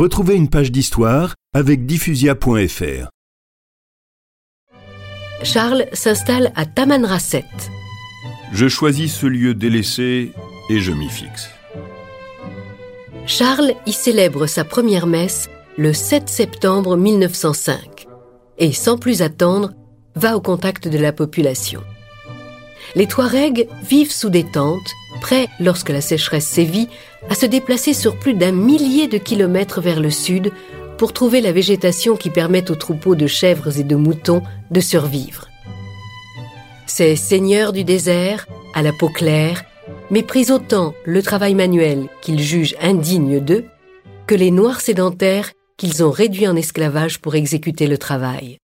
Retrouvez une page d'histoire avec diffusia.fr. Charles s'installe à Tamanrasset. Je choisis ce lieu délaissé et je m'y fixe. Charles y célèbre sa première messe le 7 septembre 1905 et sans plus attendre, va au contact de la population. Les Touaregs vivent sous des tentes, prêts, lorsque la sécheresse sévit, à se déplacer sur plus d'un millier de kilomètres vers le sud pour trouver la végétation qui permet aux troupeaux de chèvres et de moutons de survivre. Ces seigneurs du désert, à la peau claire, méprisent autant le travail manuel qu'ils jugent indigne d'eux que les noirs sédentaires qu'ils ont réduits en esclavage pour exécuter le travail.